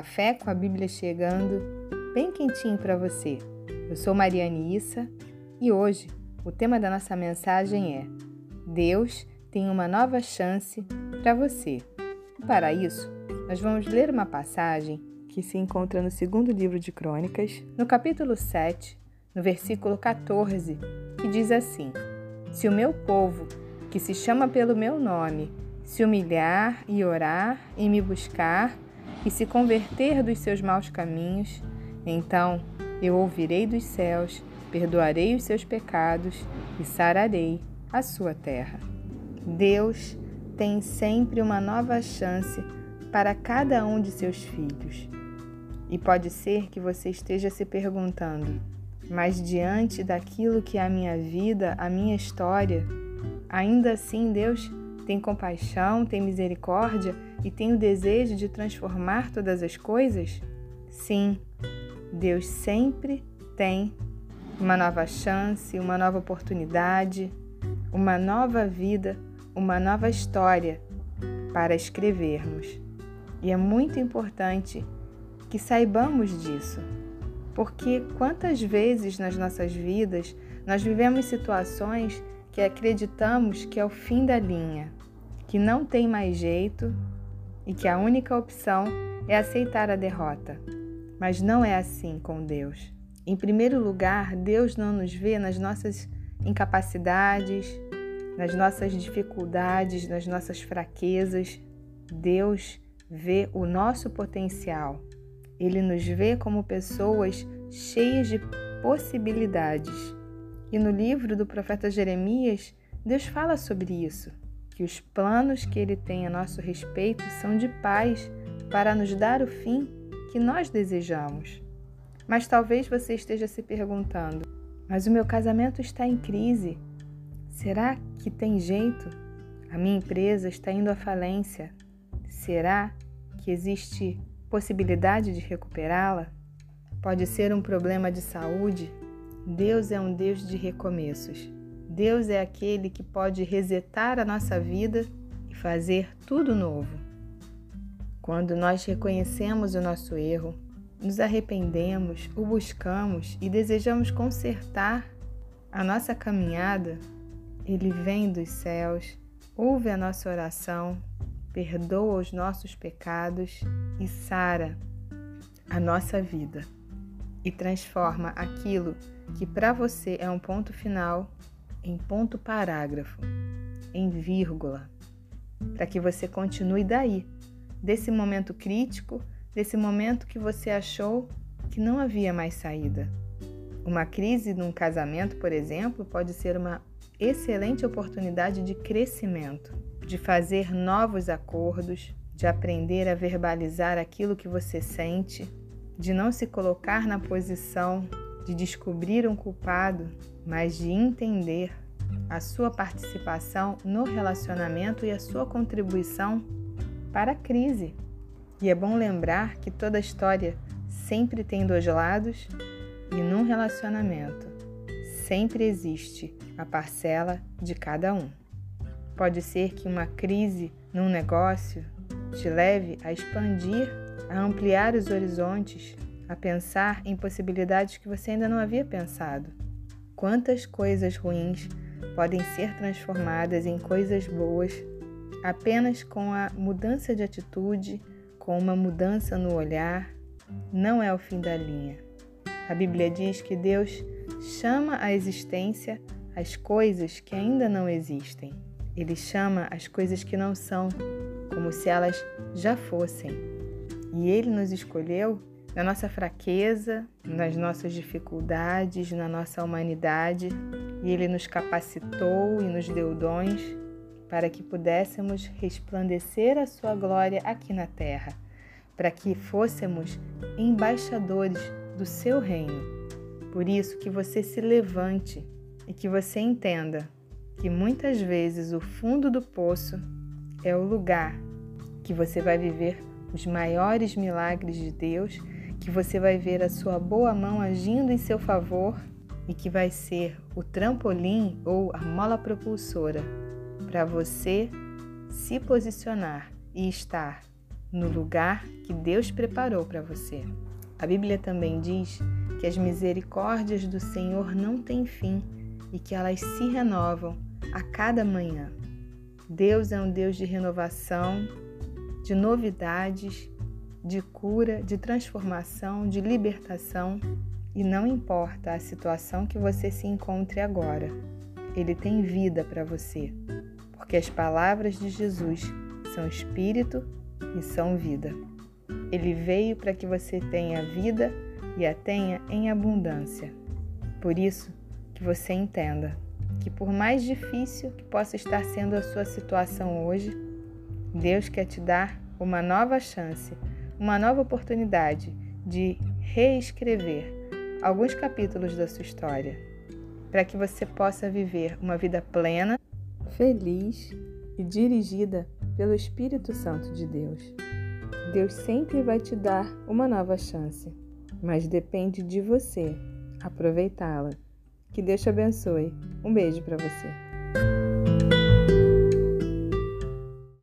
café com a Bíblia chegando, bem quentinho para você. Eu sou Mariane Issa e hoje o tema da nossa mensagem é: Deus tem uma nova chance para você. E para isso, nós vamos ler uma passagem que se encontra no segundo livro de Crônicas, no capítulo 7, no versículo 14, que diz assim: Se o meu povo, que se chama pelo meu nome, se humilhar e orar e me buscar e se converter dos seus maus caminhos, então eu ouvirei dos céus, perdoarei os seus pecados e sararei a sua terra. Deus tem sempre uma nova chance para cada um de seus filhos. E pode ser que você esteja se perguntando: mas diante daquilo que é a minha vida, a minha história, ainda assim Deus tem compaixão, tem misericórdia e tem o desejo de transformar todas as coisas? Sim, Deus sempre tem uma nova chance, uma nova oportunidade, uma nova vida, uma nova história para escrevermos. E é muito importante que saibamos disso, porque quantas vezes nas nossas vidas nós vivemos situações que acreditamos que é o fim da linha, que não tem mais jeito e que a única opção é aceitar a derrota. Mas não é assim com Deus. Em primeiro lugar, Deus não nos vê nas nossas incapacidades, nas nossas dificuldades, nas nossas fraquezas. Deus vê o nosso potencial. Ele nos vê como pessoas cheias de possibilidades. E no livro do profeta Jeremias, Deus fala sobre isso, que os planos que ele tem a nosso respeito são de paz para nos dar o fim que nós desejamos. Mas talvez você esteja se perguntando: mas o meu casamento está em crise. Será que tem jeito? A minha empresa está indo à falência. Será que existe possibilidade de recuperá-la? Pode ser um problema de saúde? Deus é um Deus de recomeços. Deus é aquele que pode resetar a nossa vida e fazer tudo novo. Quando nós reconhecemos o nosso erro, nos arrependemos, o buscamos e desejamos consertar a nossa caminhada, Ele vem dos céus, ouve a nossa oração, perdoa os nossos pecados e sara a nossa vida e transforma aquilo que para você é um ponto final em ponto parágrafo, em vírgula, para que você continue daí, desse momento crítico, desse momento que você achou que não havia mais saída. Uma crise num casamento, por exemplo, pode ser uma excelente oportunidade de crescimento, de fazer novos acordos, de aprender a verbalizar aquilo que você sente, de não se colocar na posição de descobrir um culpado, mas de entender a sua participação no relacionamento e a sua contribuição para a crise. E é bom lembrar que toda história sempre tem dois lados e num relacionamento sempre existe a parcela de cada um. Pode ser que uma crise num negócio te leve a expandir, a ampliar os horizontes, a pensar em possibilidades que você ainda não havia pensado. Quantas coisas ruins podem ser transformadas em coisas boas apenas com a mudança de atitude, com uma mudança no olhar, não é o fim da linha. A Bíblia diz que Deus chama à existência as coisas que ainda não existem. Ele chama as coisas que não são, como se elas já fossem. E Ele nos escolheu na nossa fraqueza, nas nossas dificuldades, na nossa humanidade, e Ele nos capacitou e nos deu dons para que pudéssemos resplandecer a Sua glória aqui na terra, para que fôssemos embaixadores do Seu reino. Por isso, que você se levante e que você entenda que muitas vezes o fundo do poço é o lugar que você vai viver os maiores milagres de Deus que você vai ver a sua boa mão agindo em seu favor e que vai ser o trampolim ou a mola propulsora para você se posicionar e estar no lugar que Deus preparou para você. A Bíblia também diz que as misericórdias do Senhor não têm fim e que elas se renovam a cada manhã. Deus é um Deus de renovação, de novidades, de cura, de transformação, de libertação, e não importa a situação que você se encontre agora, Ele tem vida para você, porque as palavras de Jesus são espírito e são vida. Ele veio para que você tenha vida e a tenha em abundância. Por isso, que você entenda que, por mais difícil que possa estar sendo a sua situação hoje, Deus quer te dar uma nova chance, uma nova oportunidade de reescrever alguns capítulos da sua história, para que você possa viver uma vida plena, feliz e dirigida pelo Espírito Santo de Deus. Deus sempre vai te dar uma nova chance, mas depende de você aproveitá-la. Que Deus te abençoe. Um beijo para você.